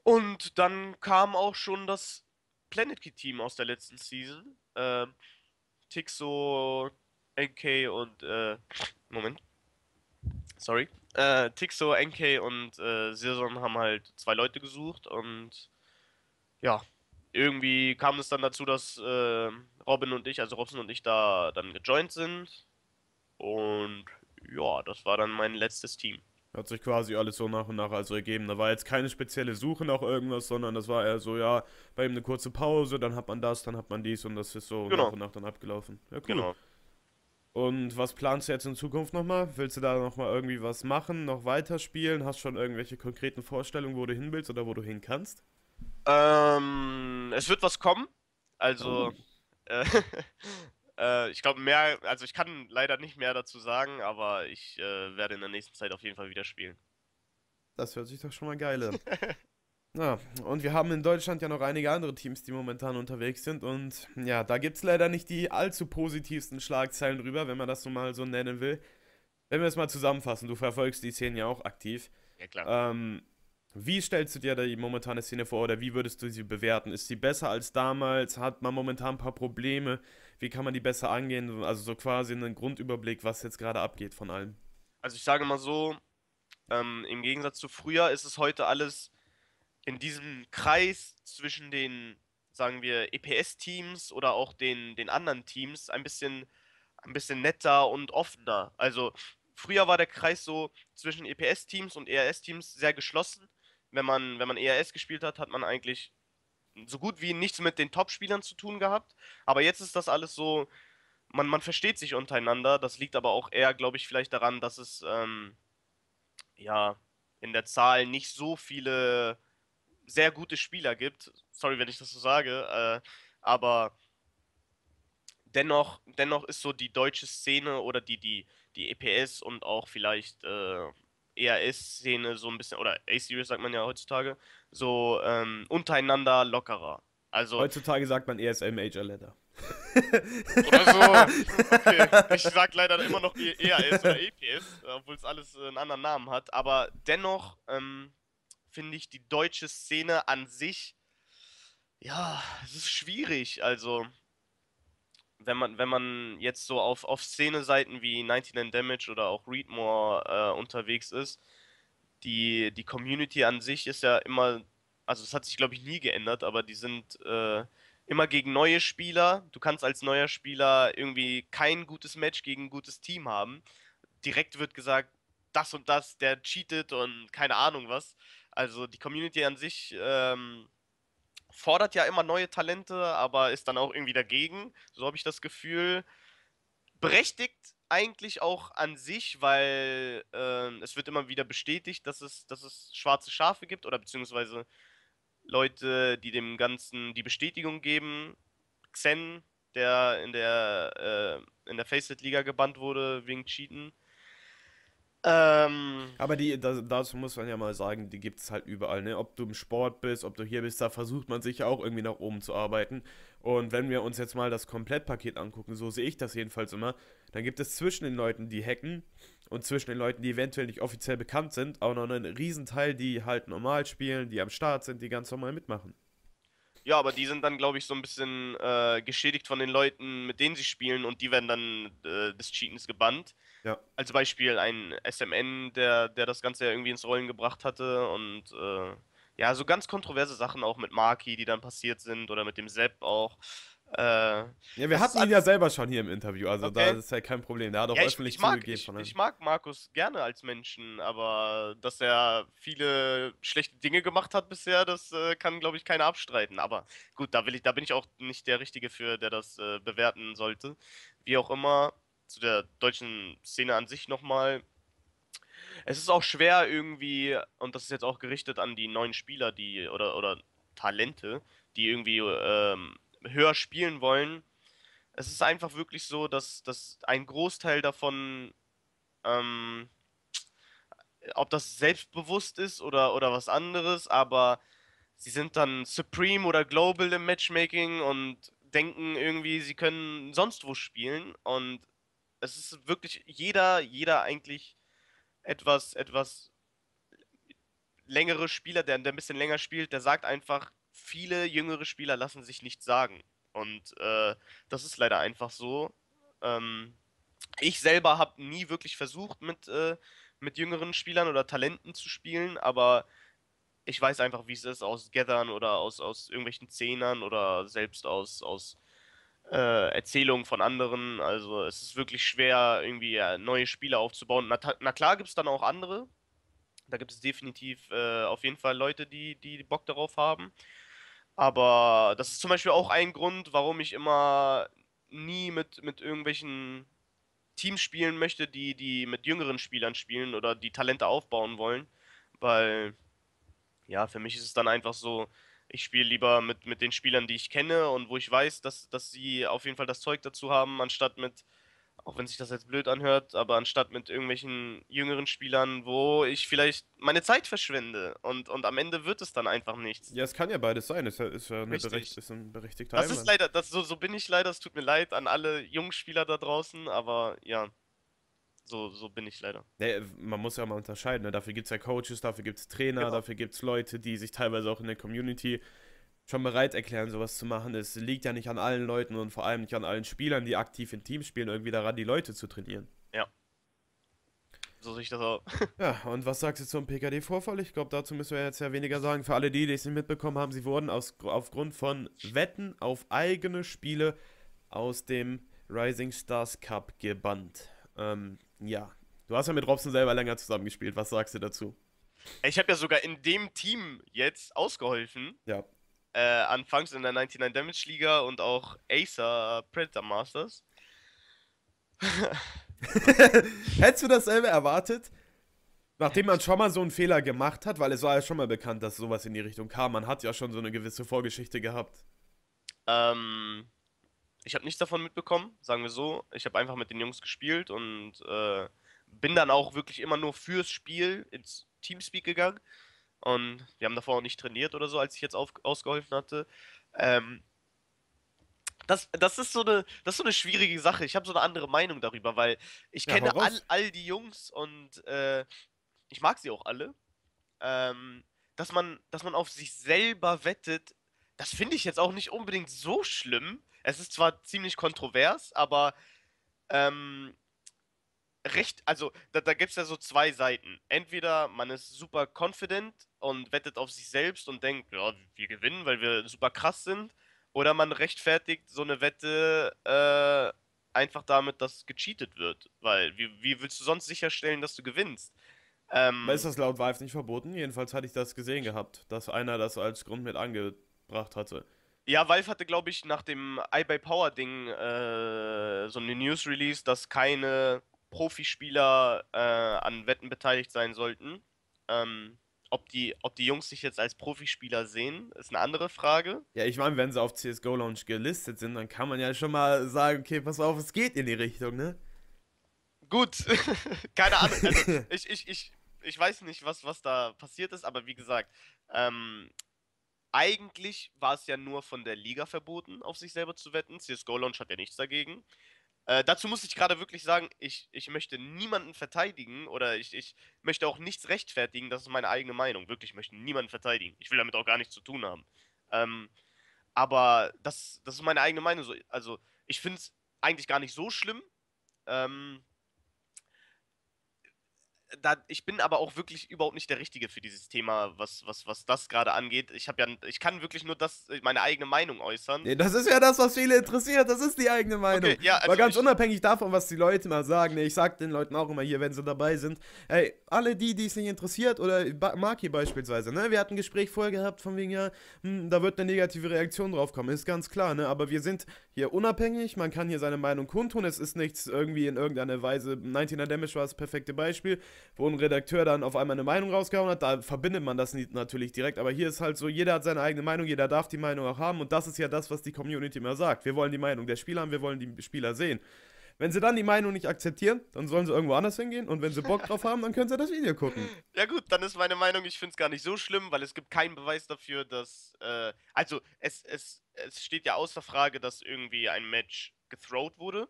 Und dann kam auch schon das Planet Key Team aus der letzten Season. Ähm, Tixo, NK und äh, Moment. Sorry. Äh, Tixo, NK und äh, Sirson haben halt zwei Leute gesucht und ja, irgendwie kam es dann dazu, dass äh, Robin und ich, also Robson und ich, da dann gejoint sind. Und ja, das war dann mein letztes Team. Hat sich quasi alles so nach und nach also ergeben. Da war jetzt keine spezielle Suche nach irgendwas, sondern das war eher so, ja, bei ihm eine kurze Pause, dann hat man das, dann hat man dies und das ist so Genau. nach und nach dann abgelaufen. Ja, cool. Genau. Und was planst du jetzt in Zukunft nochmal? Willst du da nochmal irgendwie was machen, noch weiterspielen? Hast schon irgendwelche konkreten Vorstellungen, wo du hin willst oder wo du hin kannst? Ähm, es wird was kommen. Also, Oh. äh, äh, ich glaube mehr, also ich kann leider nicht mehr dazu sagen, aber ich äh, werde in der nächsten Zeit auf jeden Fall wieder spielen. Das hört sich doch schon mal geil an. Ja, und wir haben in Deutschland ja noch einige andere Teams, die momentan unterwegs sind. Und ja, da gibt es leider nicht die allzu positivsten Schlagzeilen drüber, wenn man das so mal so nennen will. Wenn wir es mal zusammenfassen, du verfolgst die Szene ja auch aktiv. Ja, klar. Ähm, wie stellst du dir die momentane Szene vor oder wie würdest du sie bewerten? Ist sie besser als damals? Hat man momentan ein paar Probleme? Wie kann man die besser angehen? Also so quasi einen Grundüberblick, was jetzt gerade abgeht von allem. Also ich sage mal so, ähm, im Gegensatz zu früher ist es heute alles in diesem Kreis zwischen den, sagen wir, EPS-Teams oder auch den, den anderen Teams ein bisschen, ein bisschen netter und offener. Also früher war der Kreis so zwischen EPS-Teams und ERS-Teams sehr geschlossen. Wenn man, wenn man ERS gespielt hat, hat man eigentlich so gut wie nichts mit den Top-Spielern zu tun gehabt. Aber jetzt ist das alles so, man, man versteht sich untereinander. Das liegt aber auch eher, glaube ich, vielleicht daran, dass es ähm, ja in der Zahl nicht so viele sehr gute Spieler gibt. Sorry, wenn ich das so sage, äh, aber dennoch, dennoch ist so die deutsche Szene oder die, die, die EPS und auch vielleicht äh, ERS-Szene so ein bisschen, oder A-Series sagt man ja heutzutage, so ähm, untereinander lockerer. Also, Heutzutage sagt man ESL Major Letter. oder so. Okay. Ich sag leider immer noch ERS oder EPS, obwohl es alles einen anderen Namen hat. Aber dennoch ähm, finde ich die deutsche Szene an sich, ja, es ist schwierig. Also, wenn man, wenn man jetzt so auf, auf Szene-Seiten wie 99 Damage oder auch Readmore äh, unterwegs ist, die, die Community an sich ist ja immer, also es hat sich glaube ich nie geändert, aber die sind äh, immer gegen neue Spieler. Du kannst als neuer Spieler irgendwie kein gutes Match gegen ein gutes Team haben. Direkt wird gesagt, das und das, der cheatet und keine Ahnung was. Also die Community an sich ähm, fordert ja immer neue Talente, aber ist dann auch irgendwie dagegen. So habe ich das Gefühl. Berechtigt eigentlich auch an sich, weil ähm, es wird immer wieder bestätigt, dass es, dass es schwarze Schafe gibt oder beziehungsweise Leute, die dem Ganzen die Bestätigung geben. Xen, der in der, äh, in der Faceit-Liga gebannt wurde wegen Cheaten. Ähm, Aber die, das, dazu muss man ja mal sagen, die gibt es halt überall, ne? Ob du im Sport bist, ob du hier bist, da versucht man sich ja auch irgendwie nach oben zu arbeiten. Und wenn wir uns jetzt mal das Komplettpaket angucken, so sehe ich das jedenfalls immer, dann gibt es zwischen den Leuten, die hacken und zwischen den Leuten, die eventuell nicht offiziell bekannt sind, auch noch einen Riesenteil, die halt normal spielen, die am Start sind, die ganz normal mitmachen. Ja, aber die sind dann, glaube ich, so ein bisschen äh, geschädigt von den Leuten, mit denen sie spielen und die werden dann äh, des Cheatens gebannt. Ja. Als Beispiel ein SMN, der, der das Ganze ja irgendwie ins Rollen gebracht hatte und äh, ja, so ganz kontroverse Sachen auch mit Marky, die dann passiert sind oder mit dem Sepp auch. Äh, Ja, wir hatten ihn ja selber schon hier im Interview, also da Okay. ist ja kein Problem. Der hat auch Ja, ich, öffentlich ich, mag, zugegeben ich, von einem. ich mag Markus gerne als Menschen, aber dass er viele schlechte Dinge gemacht hat bisher, das äh, kann, glaube ich, keiner abstreiten. Aber gut, da will ich, da bin ich auch nicht der Richtige für, der das äh, bewerten sollte. Wie auch immer, zu der deutschen Szene an sich nochmal. Es ist auch schwer irgendwie, und das ist jetzt auch gerichtet an die neuen Spieler, die oder, oder Talente, die irgendwie ähm, höher spielen wollen. Es ist einfach wirklich so, dass, dass ein Großteil davon, ähm, ob das selbstbewusst ist oder, oder was anderes, aber sie sind dann Supreme oder Global im Matchmaking und denken irgendwie, sie können sonst wo spielen. Und es ist wirklich jeder, jeder eigentlich etwas, etwas längere Spieler, der, der ein bisschen länger spielt, der sagt einfach, viele jüngere Spieler lassen sich nichts sagen. Und äh, das ist leider einfach so. Ähm, ich selber habe nie wirklich versucht, mit, äh, mit jüngeren Spielern oder Talenten zu spielen, aber ich weiß einfach, wie es ist, aus Gathern oder aus, aus irgendwelchen Zehnern oder selbst aus, aus äh, Erzählungen von anderen. Also es ist wirklich schwer, irgendwie äh, neue Spiele aufzubauen. Na, na klar gibt es dann auch andere. Da gibt es definitiv äh, auf jeden Fall Leute, die, die Bock darauf haben. Aber das ist zum Beispiel auch ein Grund, warum ich immer nie mit, mit irgendwelchen Teams spielen möchte, die, die mit jüngeren Spielern spielen oder die Talente aufbauen wollen. Weil, ja, für mich ist es dann einfach so, ich spiele lieber mit, mit den Spielern, die ich kenne und wo ich weiß, dass, dass sie auf jeden Fall das Zeug dazu haben, anstatt mit, auch wenn sich das jetzt blöd anhört, aber anstatt mit irgendwelchen jüngeren Spielern, wo ich vielleicht meine Zeit verschwende und, und am Ende wird es dann einfach nichts. Ja, es kann ja beides sein. Ist ja, ist ja eine Richtig. berecht, ist ein berechtigter Das ist Einwand. leider, das, so, so bin ich leider, es tut mir leid an alle jungen Spieler da draußen, aber ja, so, so bin ich leider. Nee, man muss ja mal unterscheiden. Ne? Dafür gibt es ja Coaches, dafür gibt es Trainer, Genau. dafür gibt es Leute, die sich teilweise auch in der Community schon bereit erklären, sowas zu machen. Es liegt ja nicht an allen Leuten und vor allem nicht an allen Spielern, die aktiv in Teams spielen, irgendwie daran, die Leute zu trainieren. So sehe ich das auch. Ja, und was sagst du zum PKD-Vorfall? Ich glaube, dazu müssen wir jetzt ja weniger sagen. Für alle die, die es nicht mitbekommen haben, sie wurden aus, aufgrund von Wetten auf eigene Spiele aus dem Rising Stars Cup gebannt. Ähm, ja. Du hast ja mit Robson selber länger zusammengespielt. Was sagst du dazu? Ich habe ja sogar in dem Team jetzt ausgeholfen, Ja. äh, anfangs in der 99 Damage Liga und auch Acer Predator Masters. Hättest du dasselbe erwartet? Nachdem man schon mal so einen Fehler gemacht hat, weil es war ja schon mal bekannt, dass sowas in die Richtung kam. Man hat ja schon so eine gewisse Vorgeschichte gehabt. Ähm, ich habe nichts davon mitbekommen, sagen wir so. Ich habe einfach mit den Jungs gespielt und äh, bin dann auch wirklich immer nur fürs Spiel ins Teamspeak gegangen. Und wir haben davor auch nicht trainiert oder so, als ich jetzt auf, ausgeholfen hatte. Ähm, das, das, ist so eine, das ist so eine schwierige Sache. Ich habe so eine andere Meinung darüber, weil ich Ja, kenne all, all die Jungs und äh, ich mag sie auch alle. Ähm, dass man, dass man auf sich selber wettet, das finde ich jetzt auch nicht unbedingt so schlimm. Es ist zwar ziemlich kontrovers, aber ähm, recht, also da, da gibt es ja so zwei Seiten. Entweder man ist super confident und wettet auf sich selbst und denkt, ja, wir gewinnen, weil wir super krass sind. Oder man rechtfertigt so eine Wette äh, einfach damit, dass gecheatet wird. Weil, wie, wie willst du sonst sicherstellen, dass du gewinnst? Ähm, ist das laut Valve nicht verboten? Jedenfalls hatte ich das gesehen gehabt, dass einer das als Grund mit angebracht hatte. Ja, Valve hatte, glaube ich, nach dem iBuy-Power-Ding äh, so eine News-Release, dass keine Profispieler äh, an Wetten beteiligt sein sollten. Ähm, ob, die, ob die Jungs sich jetzt als Profispieler sehen, ist eine andere Frage. Ja, ich meine, wenn sie auf CSGO Launch gelistet sind, dann kann man ja schon mal sagen, okay, pass auf, es geht in die Richtung, ne? Gut, keine Ahnung. Also, ich, ich, ich, ich weiß nicht, was, was da passiert ist, aber wie gesagt, ähm, eigentlich war es ja nur von der Liga verboten, auf sich selber zu wetten. CSGO Launch hat ja nichts dagegen. Äh, dazu muss ich gerade wirklich sagen, ich, ich möchte niemanden verteidigen oder ich, ich möchte auch nichts rechtfertigen. Das ist meine eigene Meinung. Wirklich, ich möchte niemanden verteidigen. Ich will damit auch gar nichts zu tun haben. Ähm, aber das, das ist meine eigene Meinung. So, also, ich finde es eigentlich gar nicht so schlimm. Ähm, da, ich bin aber auch wirklich überhaupt nicht der Richtige für dieses Thema, was, was, was das gerade angeht. Ich habe ja, ich kann wirklich nur das, meine eigene Meinung äußern. Nee, das ist ja das, was viele interessiert. Das ist die eigene Meinung. Okay, ja, also Aber ganz unabhängig davon, was die Leute mal sagen. Nee, ich sag den Leuten auch immer hier, wenn sie dabei sind. Ey, alle die, die es nicht interessiert, oder Maki beispielsweise, ne? Wir hatten ein Gespräch vorher gehabt, von wegen, ja, hm, da wird eine negative Reaktion drauf kommen. Ist ganz klar, ne? Aber wir sind hier unabhängig. Man kann hier seine Meinung kundtun. Es ist nichts irgendwie in irgendeiner Weise. 19er Damage war das perfekte Beispiel wo ein Redakteur dann auf einmal eine Meinung rausgehauen hat, da verbindet man das nicht, natürlich direkt. Aber hier ist halt so, jeder hat seine eigene Meinung, jeder darf die Meinung auch haben und das ist ja das, was die Community immer sagt. Wir wollen die Meinung der Spieler haben, wir wollen die Spieler sehen. Wenn sie dann die Meinung nicht akzeptieren, dann sollen sie irgendwo anders hingehen und wenn sie Bock drauf haben, dann können sie das Video gucken. Ja gut, dann ist meine Meinung, ich finde es gar nicht so schlimm, weil es gibt keinen Beweis dafür, dass, äh, also es, es, es steht ja außer Frage, dass irgendwie ein Match gethrowt wurde.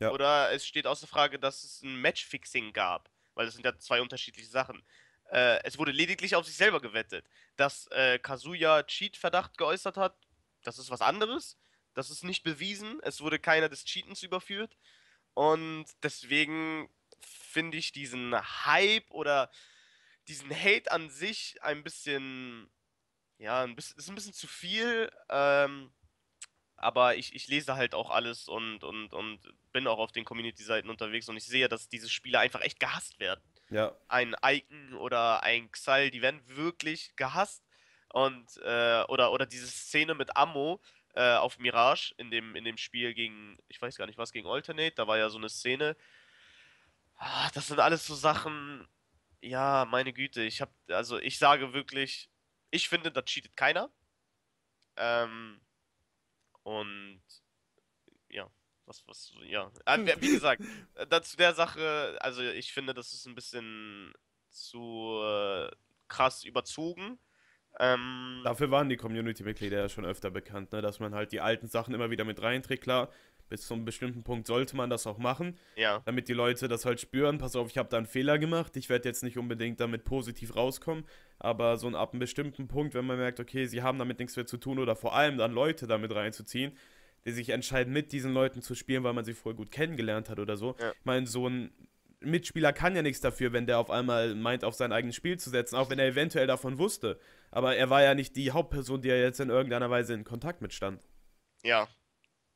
Ja. Oder es steht außer Frage, dass es ein Matchfixing gab weil das sind ja zwei unterschiedliche Sachen. Äh, es wurde lediglich auf sich selber gewettet. Dass äh, Kazuya Cheat-Verdacht geäußert hat, das ist was anderes. Das ist nicht bewiesen. Es wurde keiner des Cheatens überführt. Und deswegen finde ich diesen Hype oder diesen Hate an sich ein bisschen, ja, ein bisschen, ist ein bisschen zu viel. Ähm, aber ich, ich lese halt auch alles und, und, und bin auch auf den Community-Seiten unterwegs und ich sehe, dass diese Spiele einfach echt gehasst werden. Ja. Ein Icon oder ein Xal, die werden wirklich gehasst. Und, äh, oder, oder diese Szene mit Ammo äh, auf Mirage in dem, in dem Spiel gegen, ich weiß gar nicht was, gegen Alternate, da war ja so eine Szene. Ah, das sind alles so Sachen, ja, meine Güte, ich habe, also ich sage wirklich, ich finde, da cheatet keiner. Ähm, und ja, was, was, ja. Äh, wie gesagt, äh, dazu der Sache, also ich finde, das ist ein bisschen zu äh, krass überzogen. Ähm, Dafür waren die Community-Mitglieder ja schon öfter bekannt, ne? dass man halt die alten Sachen immer wieder mit reinträgt. Klar, bis zu einem bestimmten Punkt sollte man das auch machen, ja. damit die Leute das halt spüren. Pass auf, ich habe da einen Fehler gemacht. Ich werde jetzt nicht unbedingt damit positiv rauskommen, aber so ab einem bestimmten Punkt, wenn man merkt, okay, sie haben damit nichts mehr zu tun oder vor allem dann Leute damit reinzuziehen, die sich entscheiden, mit diesen Leuten zu spielen, weil man sie vorher gut kennengelernt hat oder so. Ja. Ich meine, so ein Mitspieler kann ja nichts dafür, wenn der auf einmal meint, auf sein eigenes Spiel zu setzen, auch wenn er eventuell davon wusste. Aber er war ja nicht die Hauptperson, die er jetzt in irgendeiner Weise in Kontakt mit stand. Ja,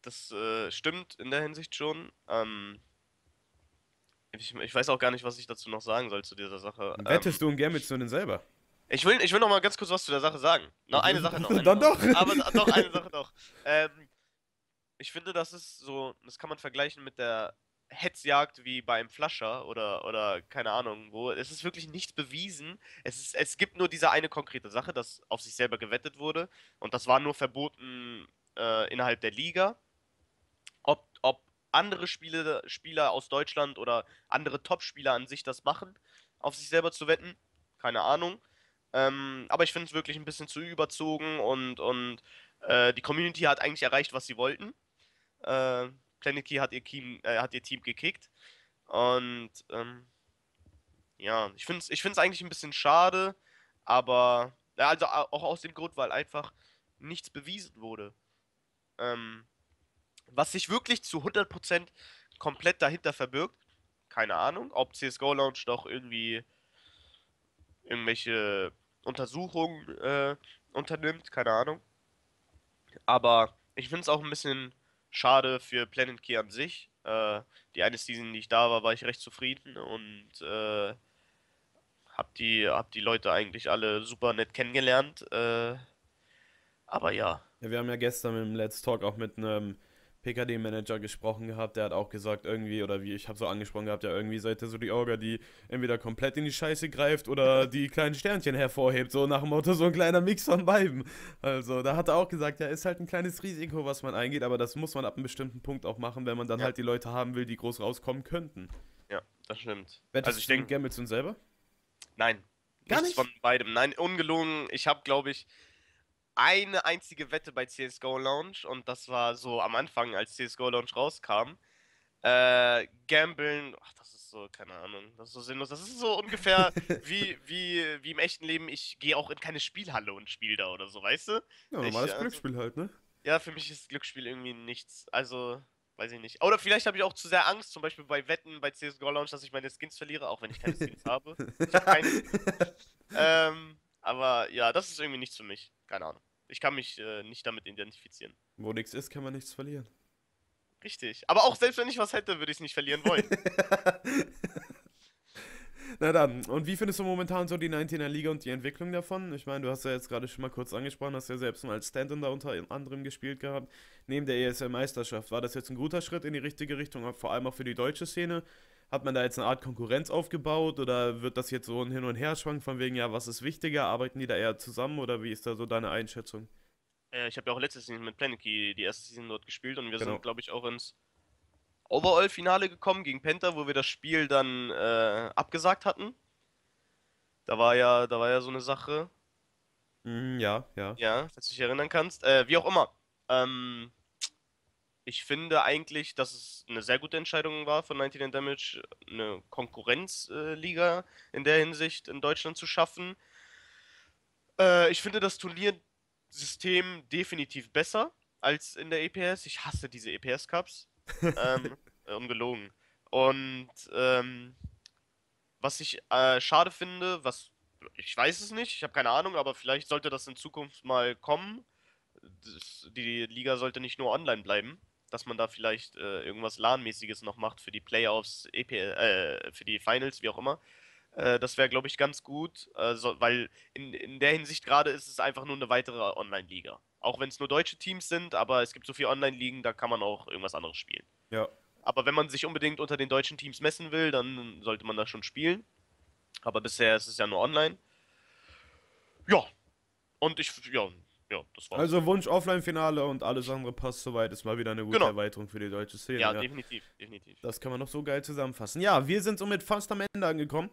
das äh, stimmt in der Hinsicht schon. Ähm, ich, ich, weiß auch gar nicht, was ich dazu noch sagen soll zu dieser Sache. Wettest ähm, du ein Game mit denn selber? Ich will, ich will noch mal ganz kurz was zu der Sache sagen. Noch eine Sache noch. Eine Dann doch. Aber noch eine Sache noch. Ähm, ich finde, das ist so, das kann man vergleichen mit der Hetzjagd wie beim Flascher oder, oder keine Ahnung wo. Es ist wirklich nichts bewiesen. Es, ist, es gibt nur diese eine konkrete Sache, dass auf sich selber gewettet wurde. Und das war nur verboten äh, innerhalb der Liga andere Spiele, Spieler aus Deutschland oder andere Top-Spieler an sich das machen, auf sich selber zu wetten. Keine Ahnung. Ähm, aber ich finde es wirklich ein bisschen zu überzogen und, und äh, die Community hat eigentlich erreicht, was sie wollten. Äh, Key hat ihr Team, äh, hat ihr Team gekickt. Und ähm, ja, ich finde es ich find's eigentlich ein bisschen schade, aber ja, also auch aus dem Grund, weil einfach nichts bewiesen wurde. Ähm, was sich wirklich zu 100% komplett dahinter verbirgt, keine Ahnung, ob CSGO Launch doch irgendwie irgendwelche Untersuchungen äh, unternimmt, keine Ahnung. Aber ich finde es auch ein bisschen schade für Planet Key an sich. Äh, die eine Season, die ich da war, war ich recht zufrieden und äh, hab die, hab die Leute eigentlich alle super nett kennengelernt. Äh, aber ja. ja. Wir haben ja gestern im Let's Talk auch mit einem PKD-Manager gesprochen gehabt, der hat auch gesagt, irgendwie, oder wie ich habe so angesprochen gehabt, ja, irgendwie seid ihr so die Orga, die entweder komplett in die Scheiße greift oder die kleinen Sternchen hervorhebt, so nach dem Motto, so ein kleiner Mix von beiden. Also, da hat er auch gesagt, ja, ist halt ein kleines Risiko, was man eingeht, aber das muss man ab einem bestimmten Punkt auch machen, wenn man dann ja. halt die Leute haben will, die groß rauskommen könnten. Ja, das stimmt. Wettest also ich denke, Gamilton selber? Nein. Gar nichts nicht? von beidem. Nein, ungelogen. Ich habe, glaube ich, eine einzige Wette bei CSGO Launch und das war so am Anfang, als CSGO Launch rauskam. Äh, Gambeln, ach, das ist so, keine Ahnung, das ist so sinnlos. Das ist so ungefähr wie, wie, wie im echten Leben, ich gehe auch in keine Spielhalle und spiele da oder so, weißt du? Ja, normales ich, also, Glücksspiel halt, ne? Ja, für mich ist Glücksspiel irgendwie nichts. Also, weiß ich nicht. Oder vielleicht habe ich auch zu sehr Angst, zum Beispiel bei Wetten bei CSGO Launch, dass ich meine Skins verliere, auch wenn ich keine Skins habe. Ich habe keine. ähm, aber ja, das ist irgendwie nichts für mich. Keine Ahnung. Ich kann mich äh, nicht damit identifizieren. Wo nichts ist, kann man nichts verlieren. Richtig. Aber auch selbst wenn ich was hätte, würde ich es nicht verlieren wollen. Na dann, und wie findest du momentan so die 19er Liga und die Entwicklung davon? Ich meine, du hast ja jetzt gerade schon mal kurz angesprochen, hast ja selbst mal als Stand-in da unter anderem gespielt gehabt, neben der ESL-Meisterschaft. War das jetzt ein guter Schritt in die richtige Richtung, vor allem auch für die deutsche Szene? Hat man da jetzt eine Art Konkurrenz aufgebaut oder wird das jetzt so ein Hin- und Herschwang von wegen, ja, was ist wichtiger? Arbeiten die da eher zusammen oder wie ist da so deine Einschätzung? Äh, ich habe ja auch letztes Season mit Planet Key die erste Season dort gespielt und wir Genau. sind, glaube ich, auch ins Overall-Finale gekommen gegen Penta, wo wir das Spiel dann äh, abgesagt hatten. Da war ja, da war ja so eine Sache. Mhm, ja, ja. Ja, falls du dich erinnern kannst. Äh, wie auch immer. Ähm, ich finde eigentlich, dass es eine sehr gute Entscheidung war von 99 Damage, eine Konkurrenzliga in der Hinsicht in Deutschland zu schaffen. Äh, ich finde das Turniersystem definitiv besser als in der EPS. Ich hasse diese EPS-Cups. ähm, ungelogen. Und ähm, was ich äh, schade finde, was ich weiß es nicht, ich habe keine Ahnung, aber vielleicht sollte das in Zukunft mal kommen. Das, die Liga sollte nicht nur online bleiben, dass man da vielleicht äh, irgendwas LAN-mäßiges noch macht für die Playoffs, EP, äh, für die Finals, wie auch immer. Äh, das wäre, glaube ich, ganz gut, so, weil in, in der Hinsicht gerade ist es einfach nur eine weitere Online-Liga. Auch wenn es nur deutsche Teams sind, aber es gibt so viele Online-Ligen, da kann man auch irgendwas anderes spielen. Ja. Aber wenn man sich unbedingt unter den deutschen Teams messen will, dann sollte man das schon spielen. Aber bisher ist es ja nur online. Ja. Und ich, ja, ja, das war's. Also Wunsch Offline-Finale und alles andere passt soweit. Ist mal wieder eine gute Genau. Erweiterung für die deutsche Szene. ja, definitiv, definitiv. Das kann man noch so geil zusammenfassen. Ja, wir sind somit fast am Ende angekommen.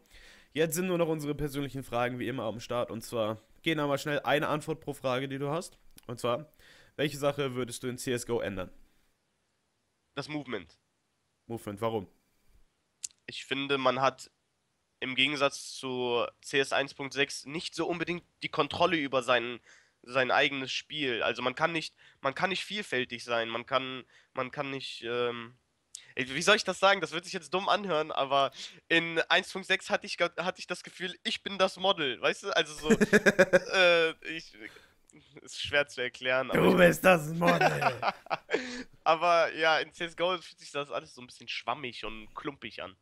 Jetzt sind nur noch unsere persönlichen Fragen wie immer am Start. Und zwar gehen wir mal schnell eine Antwort pro Frage, die du hast. Und zwar, welche Sache würdest du in CSGO ändern? Das Movement. Movement, warum? Ich finde, man hat im Gegensatz zu CS 1.6 nicht so unbedingt die Kontrolle über sein, sein eigenes Spiel. Also man kann nicht, man kann nicht vielfältig sein. Man kann, man kann nicht, ähm, wie soll ich das sagen? Das wird sich jetzt dumm anhören, aber in 1.6 hatte ich, hatte ich das Gefühl, ich bin das Model, weißt du? Also so, äh, ich, ist schwer zu erklären, aber ich bist das Model. aber ja, in CSGO fühlt sich das alles so ein bisschen schwammig und klumpig an.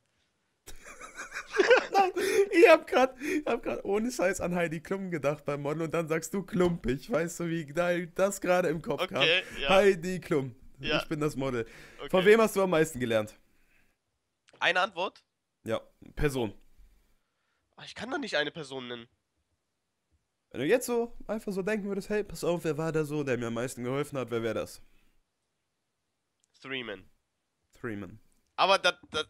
ich hab grad, ich hab grad ohne Scheiß an Heidi Klum gedacht beim Model und dann sagst du klumpig. Weißt du, wie geil das gerade im Kopf Okay, kam? ja. Heidi Klum. Ja. Ich bin das Model. Okay. Von wem hast du am meisten gelernt? Eine Antwort? Ja, Person. Ah, Ich kann da nicht eine Person nennen. Wenn du jetzt so einfach so denken würdest, hey, pass auf, wer war da so, der mir am meisten geholfen hat, wer wäre das? Threeman. Freeman. Aber das, das,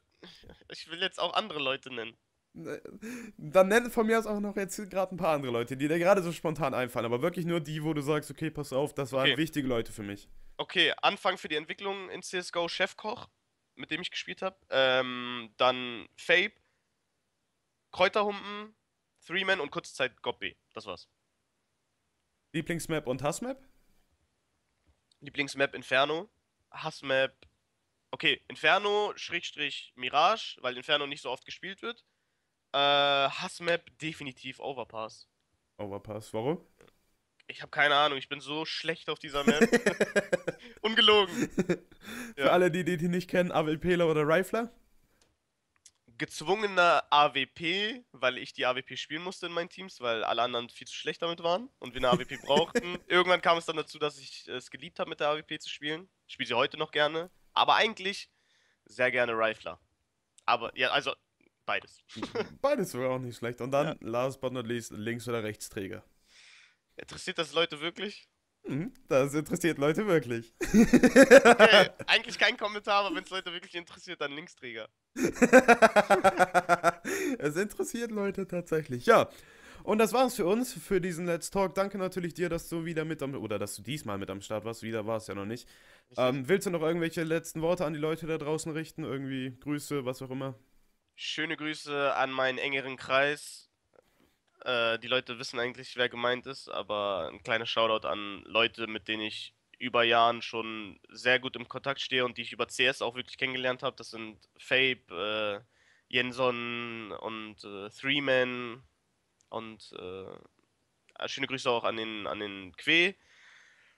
ich will jetzt auch andere Leute nennen. Dann nenn von mir aus auch noch jetzt gerade ein paar andere Leute, die dir gerade so spontan einfallen, aber wirklich nur die, wo du sagst, okay, pass auf, das waren Okay. wichtige Leute für mich. Okay, Anfang für die Entwicklung in CSGO Chefkoch, mit dem ich gespielt habe. Ähm, dann Fabe, Kräuterhumpen, Threeman und kurze Zeit Gobbe. Das war's. Lieblingsmap und Hassmap? Lieblingsmap Inferno. Hassmap. Okay, Inferno, Schrägstrich Mirage, weil Inferno nicht so oft gespielt wird. Äh, Hassmap definitiv Overpass. Overpass, warum? Ich habe keine Ahnung, ich bin so schlecht auf dieser Map. Ungelogen. Für Ja. alle, die, die die nicht kennen, AWPler oder Rifler? Gezwungener AWP, weil ich die AWP spielen musste in meinen Teams, weil alle anderen viel zu schlecht damit waren und wir eine AWP brauchten. Irgendwann kam es dann dazu, dass ich es geliebt habe, mit der AWP zu spielen. Ich spiele sie heute noch gerne, aber eigentlich sehr gerne Rifler. Aber ja, also beides. Beides sogar auch nicht schlecht. Und dann, last but not least, Links- oder Rechtsträger. Interessiert das Leute wirklich? Mhm, das interessiert Leute wirklich. Okay, eigentlich kein Kommentar, aber wenn es Leute wirklich interessiert, dann Linksträger. es interessiert Leute tatsächlich. Ja. Und das war's für uns, für diesen Let's Talk. Danke natürlich dir, dass du wieder mit am, oder dass du diesmal mit am Start warst. Wieder war es ja noch nicht. Ähm, willst du noch irgendwelche letzten Worte an die Leute da draußen richten? Irgendwie Grüße, was auch immer? Schöne Grüße an meinen engeren Kreis. Äh, die Leute wissen eigentlich, wer gemeint ist, aber ein kleiner Shoutout an Leute, mit denen ich über Jahren schon sehr gut im Kontakt stehe und die ich über CS auch wirklich kennengelernt habe. Das sind Fabe, äh, Jenson und äh, Threeman und äh, schöne Grüße auch an den, an den Que.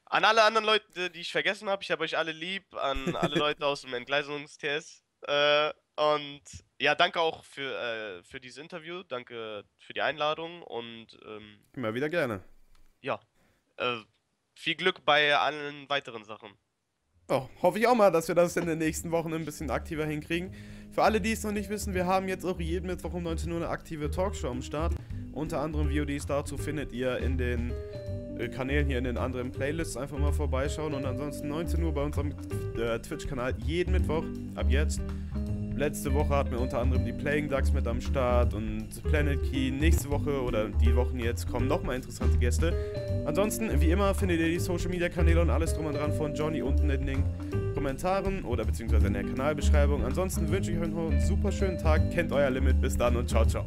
An alle anderen Leute, die ich vergessen habe, ich habe euch alle lieb, an alle Leute aus dem Entgleisungstest. Äh, und ja, danke auch für, äh, für dieses Interview, danke für die Einladung und ähm, immer wieder gerne. Ja, äh, viel Glück bei allen weiteren Sachen. Oh, hoffe ich auch mal, dass wir das in den nächsten Wochen ein bisschen aktiver hinkriegen. Für alle, die es noch nicht wissen, wir haben jetzt auch jeden Mittwoch um 19 Uhr eine aktive Talkshow am Start. Unter anderem VODs dazu findet ihr in den äh, Kanälen hier in den anderen Playlists einfach mal vorbeischauen. Und ansonsten 19 Uhr bei unserem äh, Twitch-Kanal jeden Mittwoch ab jetzt. Letzte Woche hatten wir unter anderem die Playing Ducks mit am Start und Planet Key. Nächste Woche oder die Wochen jetzt kommen nochmal interessante Gäste. Ansonsten, wie immer, findet ihr die Social Media Kanäle und alles drum und dran von Johnny unten in den Kommentaren oder beziehungsweise in der Kanalbeschreibung. Ansonsten wünsche ich euch noch einen super schönen Tag. Kennt euer Limit. Bis dann und ciao, ciao.